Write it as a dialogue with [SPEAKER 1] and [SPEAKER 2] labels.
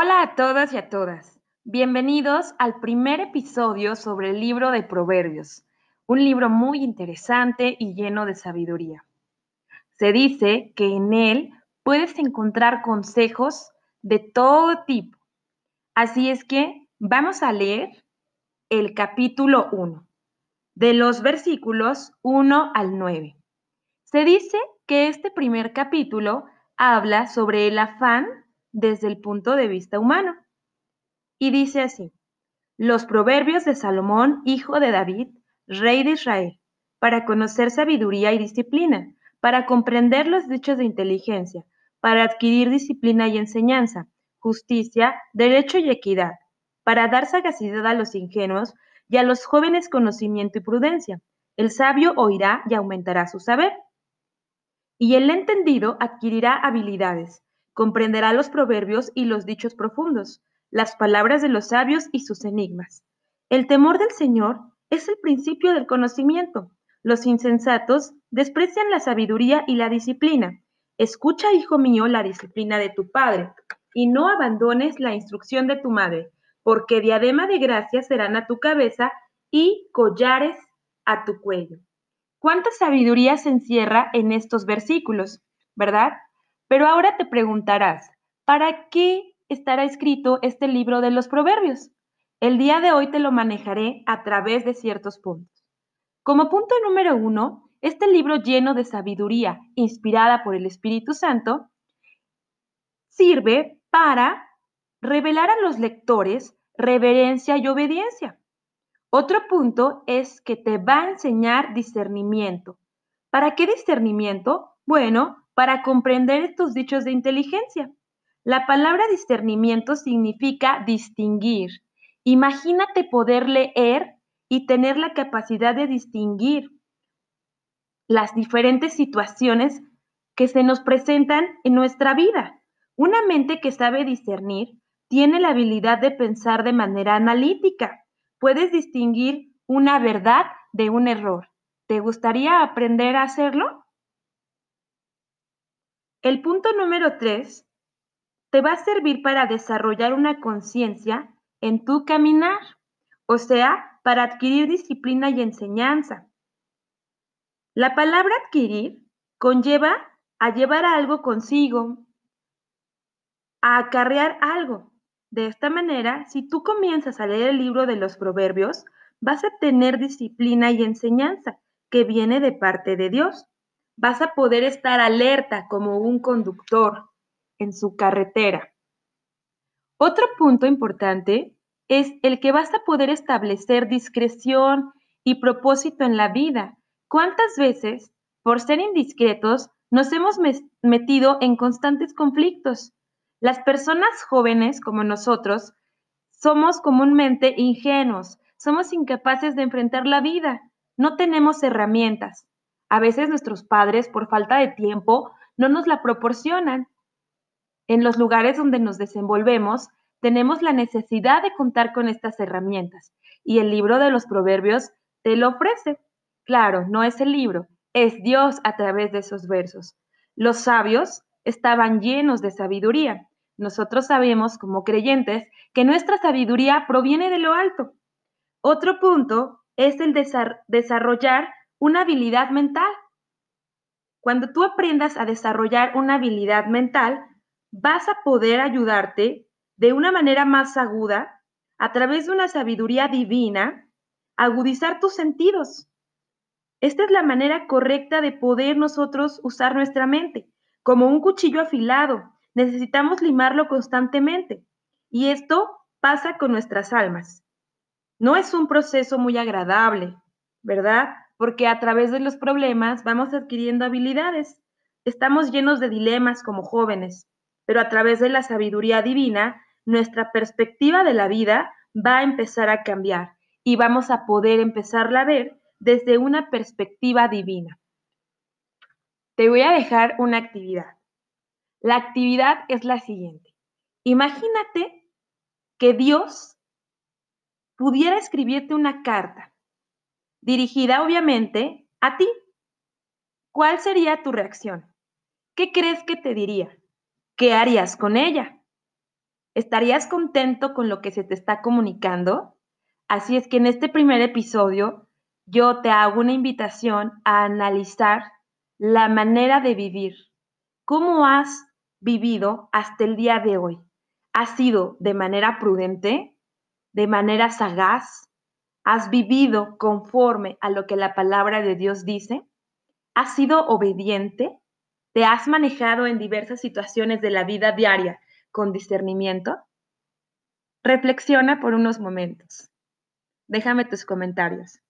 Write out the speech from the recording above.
[SPEAKER 1] a todas y a todas. Bienvenidos al primer episodio sobre el libro de Proverbios, un libro muy interesante y lleno de sabiduría. Se dice que en él puedes encontrar consejos de todo tipo. Así es que vamos a leer el capítulo 1, de los versículos 1 al 9. Se dice que este primer capítulo habla sobre el afán desde el punto de vista humano. Y dice así, los proverbios de Salomón, hijo de David, rey de Israel, para conocer sabiduría y disciplina, para comprender los dichos de inteligencia, para adquirir disciplina y enseñanza, justicia, derecho y equidad, para dar sagacidad a los ingenuos y a los jóvenes conocimiento y prudencia. El sabio oirá y aumentará su saber. Y el entendido adquirirá habilidades, comprenderá los proverbios y los dichos profundos, las palabras de los sabios y sus enigmas. El temor del Señor es el principio del conocimiento. Los insensatos desprecian la sabiduría y la disciplina. Escucha, hijo mío, la disciplina de tu padre, y no abandones la instrucción de tu madre, porque diadema de gracia serán a tu cabeza y collares a tu cuello. ¿Cuánta sabiduría se encierra en estos versículos, verdad? Pero ahora te preguntarás, ¿para qué estará escrito este libro de los proverbios? El día de hoy te lo manejaré a través de ciertos puntos. Como punto número uno, este libro lleno de sabiduría, inspirada por el Espíritu Santo, sirve para revelar a los lectores reverencia y obediencia. Otro punto es que te va a enseñar discernimiento. ¿Para qué discernimiento? Bueno, para comprender estos dichos de inteligencia. La palabra discernimiento significa distinguir. Imagínate poder leer y tener la capacidad de distinguir las diferentes situaciones que se nos presentan en nuestra vida. Una mente que sabe discernir tiene la habilidad de pensar de manera analítica. Puedes distinguir una verdad de un error. ¿Te gustaría aprender a hacerlo? El punto número tres te va a servir para desarrollar una conciencia en tu caminar, o sea, para adquirir disciplina y enseñanza. La palabra adquirir conlleva a llevar algo consigo, a acarrear algo. De esta manera, si tú comienzas a leer el libro de los proverbios, vas a tener disciplina y enseñanza que viene de parte de Dios vas a poder estar alerta como un conductor en su carretera. Otro punto importante es el que vas a poder establecer discreción y propósito en la vida. ¿Cuántas veces, por ser indiscretos, nos hemos metido en constantes conflictos? Las personas jóvenes como nosotros somos comúnmente ingenuos, somos incapaces de enfrentar la vida, no tenemos herramientas. A veces nuestros padres, por falta de tiempo, no nos la proporcionan. En los lugares donde nos desenvolvemos, tenemos la necesidad de contar con estas herramientas y el libro de los proverbios te lo ofrece. Claro, no es el libro, es Dios a través de esos versos. Los sabios estaban llenos de sabiduría. Nosotros sabemos como creyentes que nuestra sabiduría proviene de lo alto. Otro punto es el desarrollar una habilidad mental. Cuando tú aprendas a desarrollar una habilidad mental, vas a poder ayudarte de una manera más aguda, a través de una sabiduría divina, agudizar tus sentidos. Esta es la manera correcta de poder nosotros usar nuestra mente. Como un cuchillo afilado, necesitamos limarlo constantemente. Y esto pasa con nuestras almas. No es un proceso muy agradable, ¿verdad? Porque a través de los problemas vamos adquiriendo habilidades. Estamos llenos de dilemas como jóvenes, pero a través de la sabiduría divina, nuestra perspectiva de la vida va a empezar a cambiar y vamos a poder empezarla a ver desde una perspectiva divina. Te voy a dejar una actividad. La actividad es la siguiente. Imagínate que Dios pudiera escribirte una carta dirigida obviamente a ti. ¿Cuál sería tu reacción? ¿Qué crees que te diría? ¿Qué harías con ella? ¿Estarías contento con lo que se te está comunicando? Así es que en este primer episodio yo te hago una invitación a analizar la manera de vivir. ¿Cómo has vivido hasta el día de hoy? ¿Has sido de manera prudente? ¿De manera sagaz? ¿Has vivido conforme a lo que la palabra de Dios dice? ¿Has sido obediente? ¿Te has manejado en diversas situaciones de la vida diaria con discernimiento? Reflexiona por unos momentos. Déjame tus comentarios.